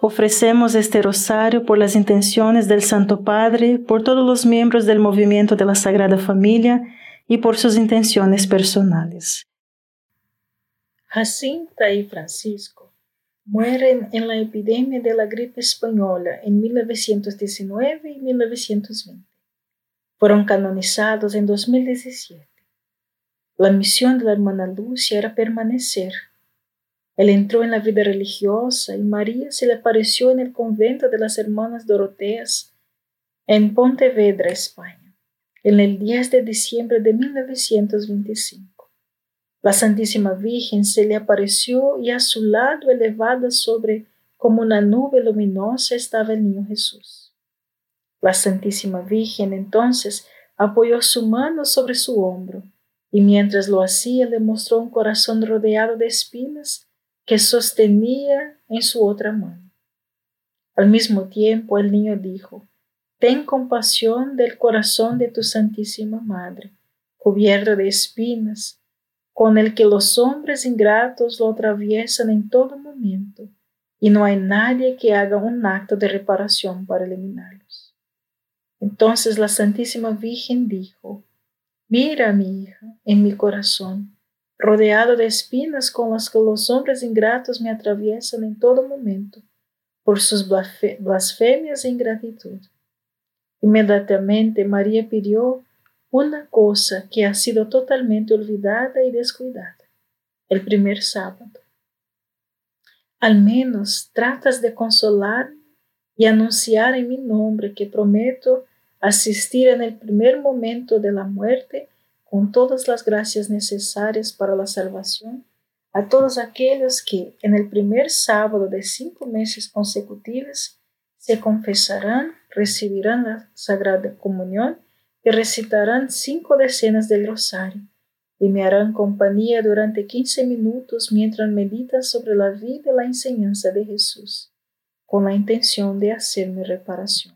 Ofrecemos este rosario por las intenciones del Santo Padre, por todos los miembros del movimiento de la Sagrada Familia y por sus intenciones personales. Jacinta y Francisco mueren en la epidemia de la gripe española en 1919 y 1920. Fueron canonizados en 2017. La misión de la hermana Lucia era permanecer él entró en la vida religiosa y María se le apareció en el convento de las hermanas Doroteas en Pontevedra, España, en el 10 de diciembre de 1925. La Santísima Virgen se le apareció y a su lado, elevada sobre como una nube luminosa, estaba el niño Jesús. La Santísima Virgen entonces apoyó su mano sobre su hombro y mientras lo hacía le mostró un corazón rodeado de espinas que sostenía en su otra mano. Al mismo tiempo el niño dijo, Ten compasión del corazón de tu Santísima Madre, cubierto de espinas, con el que los hombres ingratos lo atraviesan en todo momento, y no hay nadie que haga un acto de reparación para eliminarlos. Entonces la Santísima Virgen dijo, Mira, mi hija, en mi corazón, rodeado de espinas con las que los hombres ingratos me atraviesan en todo momento por sus blasfemias e ingratitud. Inmediatamente María pidió una cosa que ha sido totalmente olvidada y descuidada, el primer sábado. Al menos tratas de consolar y anunciar en mi nombre que prometo asistir en el primer momento de la muerte con todas las gracias necesarias para la salvación a todos aquellos que en el primer sábado de cinco meses consecutivos se confesarán, recibirán la Sagrada Comunión y recitarán cinco decenas del rosario y me harán compañía durante quince minutos mientras meditan sobre la vida y la enseñanza de Jesús, con la intención de hacerme reparación.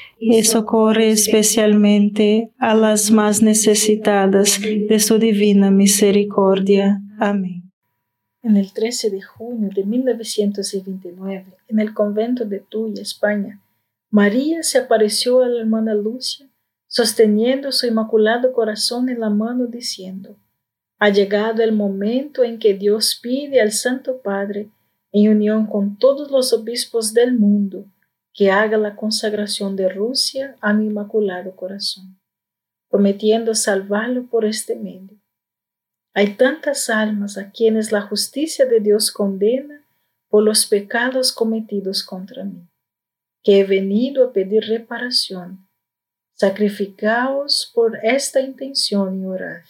y socorre especialmente a las más necesitadas de su divina misericordia. Amén. En el 13 de junio de 1929, en el convento de Tuy, España, María se apareció a la hermana Lucia, sosteniendo su inmaculado corazón en la mano, diciendo, Ha llegado el momento en que Dios pide al Santo Padre, en unión con todos los obispos del mundo, que haga la consagración de Rusia a mi inmaculado corazón, prometiendo salvarlo por este medio. Hay tantas almas a quienes la justicia de Dios condena por los pecados cometidos contra mí, que he venido a pedir reparación. Sacrificaos por esta intención y orad.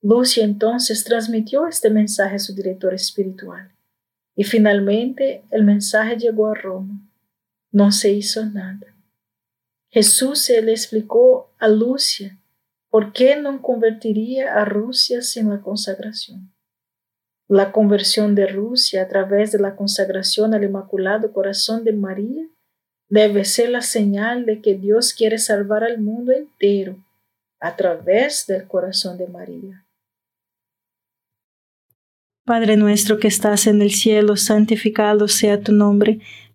Lucia entonces transmitió este mensaje a su director espiritual y finalmente el mensaje llegó a Roma no se hizo nada. Jesús se le explicó a Lucia por qué no convertiría a Rusia sin la consagración. La conversión de Rusia a través de la consagración al Inmaculado Corazón de María debe ser la señal de que Dios quiere salvar al mundo entero a través del corazón de María. Padre nuestro que estás en el cielo, santificado sea tu nombre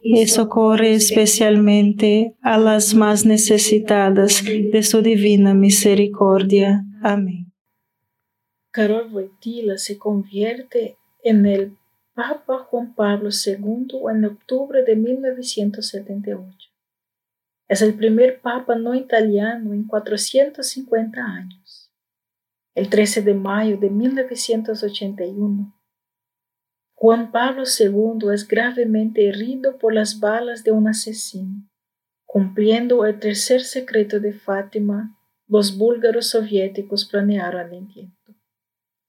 y socorre especialmente a las más necesitadas de su divina misericordia. Amén. Carol Wojtyla se convierte en el Papa Juan Pablo II en octubre de 1978. Es el primer Papa no italiano en 450 años. El 13 de mayo de 1981, Juan Pablo II es gravemente herido por las balas de un asesino. Cumpliendo el tercer secreto de Fátima, los búlgaros soviéticos planearon el intento.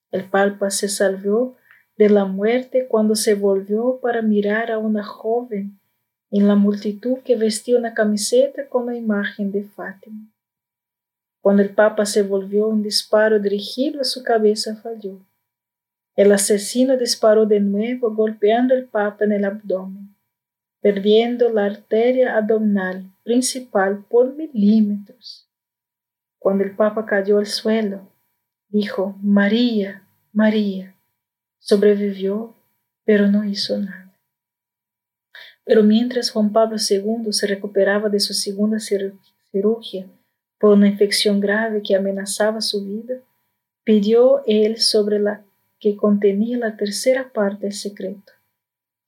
El Papa se salvó de la muerte cuando se volvió para mirar a una joven en la multitud que vestía una camiseta con la imagen de Fátima. Cuando el Papa se volvió, un disparo dirigido a su cabeza falló. El asesino disparó de nuevo golpeando al Papa en el abdomen, perdiendo la arteria abdominal principal por milímetros. Cuando el Papa cayó al suelo, dijo, María, María. Sobrevivió, pero no hizo nada. Pero mientras Juan Pablo II se recuperaba de su segunda cirugía por una infección grave que amenazaba su vida, pidió él sobre la que contenía la tercera parte del secreto.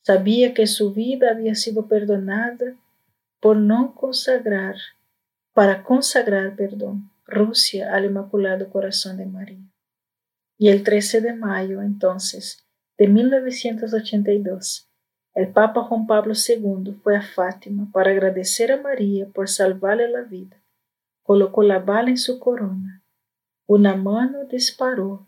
Sabía que su vida había sido perdonada por no consagrar, para consagrar, perdón, Rusia al Inmaculado Corazón de María. Y el 13 de mayo, entonces, de 1982, el Papa Juan Pablo II fue a Fátima para agradecer a María por salvarle la vida. Colocó la bala en su corona. Una mano disparó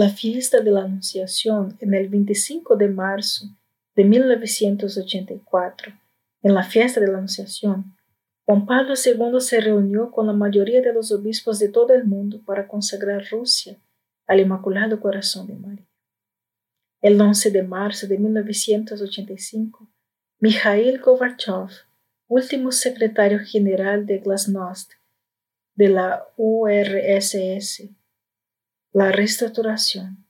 La fiesta de la Anunciación en el 25 de marzo de 1984, en la fiesta de la Anunciación, Juan Pablo II se reunió con la mayoría de los obispos de todo el mundo para consagrar Rusia al Inmaculado Corazón de María. El 11 de marzo de 1985, Mikhail Gorbachev, último secretario general de Glasnost de la URSS, la restauración.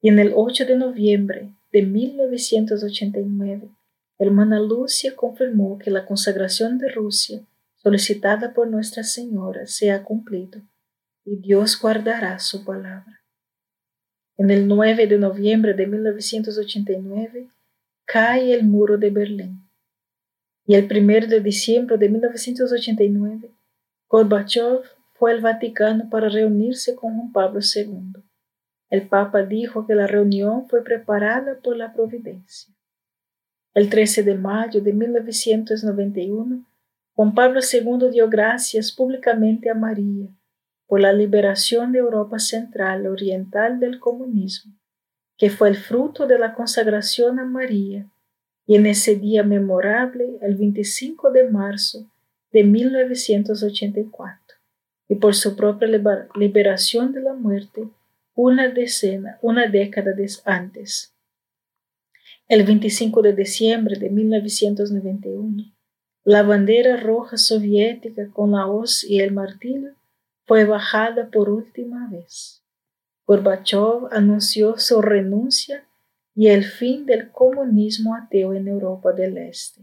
Y en el 8 de noviembre de 1989, hermana Lucia confirmó que la consagración de Rusia solicitada por Nuestra Señora se ha cumplido y Dios guardará su palabra. En el 9 de noviembre de 1989 cae el muro de Berlín y el 1 de diciembre de 1989 Gorbachev fue al Vaticano para reunirse con Juan Pablo II. El Papa dijo que la reunión fue preparada por la providencia. El 13 de mayo de 1991, Juan Pablo II dio gracias públicamente a María por la liberación de Europa Central Oriental del comunismo, que fue el fruto de la consagración a María, y en ese día memorable, el 25 de marzo de 1984 y por su propia liberación de la muerte una decena, una década antes. El 25 de diciembre de 1991, la bandera roja soviética con la hoz y el martillo fue bajada por última vez. Gorbachev anunció su renuncia y el fin del comunismo ateo en Europa del Este.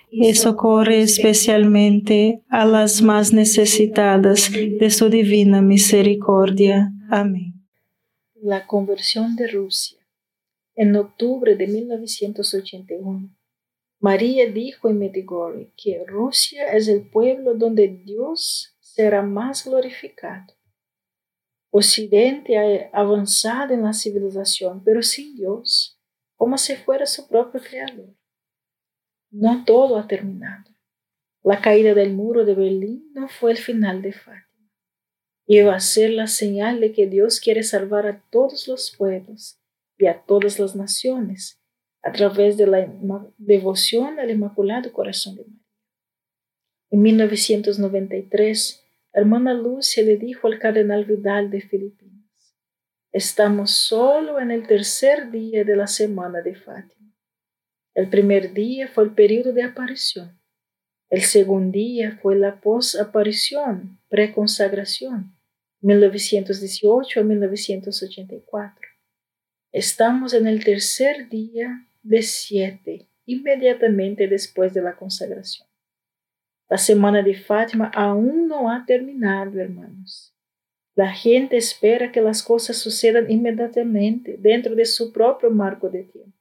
y socorre especialmente a las más necesitadas de su divina misericordia. Amén. La conversión de Rusia. En octubre de 1981, María dijo en Medjugorje que Rusia es el pueblo donde Dios será más glorificado. Occidente ha avanzado en la civilización, pero sin Dios, como si fuera su propio creador. No todo ha terminado. La caída del muro de Berlín no fue el final de Fátima. Iba a ser la señal de que Dios quiere salvar a todos los pueblos y a todas las naciones a través de la devoción al Inmaculado Corazón de María. En 1993, la hermana Lucia le dijo al cardenal Vidal de Filipinas, estamos solo en el tercer día de la semana de Fátima. El primer día fue el periodo de aparición. El segundo día fue la posaparición, preconsagración, 1918 a 1984. Estamos en el tercer día de siete, inmediatamente después de la consagración. La semana de Fátima aún no ha terminado, hermanos. La gente espera que las cosas sucedan inmediatamente dentro de su propio marco de tiempo.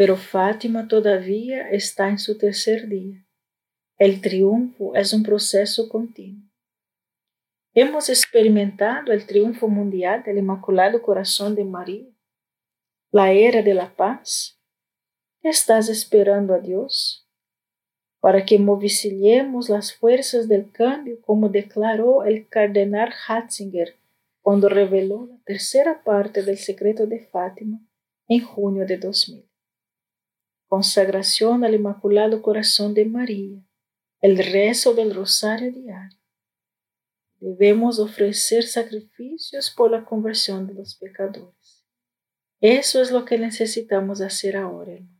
Pero Fátima todavía está en su tercer día. El triunfo es un proceso continuo. Hemos experimentado el triunfo mundial del Inmaculado Corazón de María, la era de la paz. ¿Estás esperando a Dios? Para que movicillemos las fuerzas del cambio, como declaró el cardenal Hatzinger cuando reveló la tercera parte del secreto de Fátima en junio de 2000 consagración al Inmaculado Corazón de María, el rezo del rosario diario, debemos ofrecer sacrificios por la conversión de los pecadores. Eso es lo que necesitamos hacer ahora, hermanos.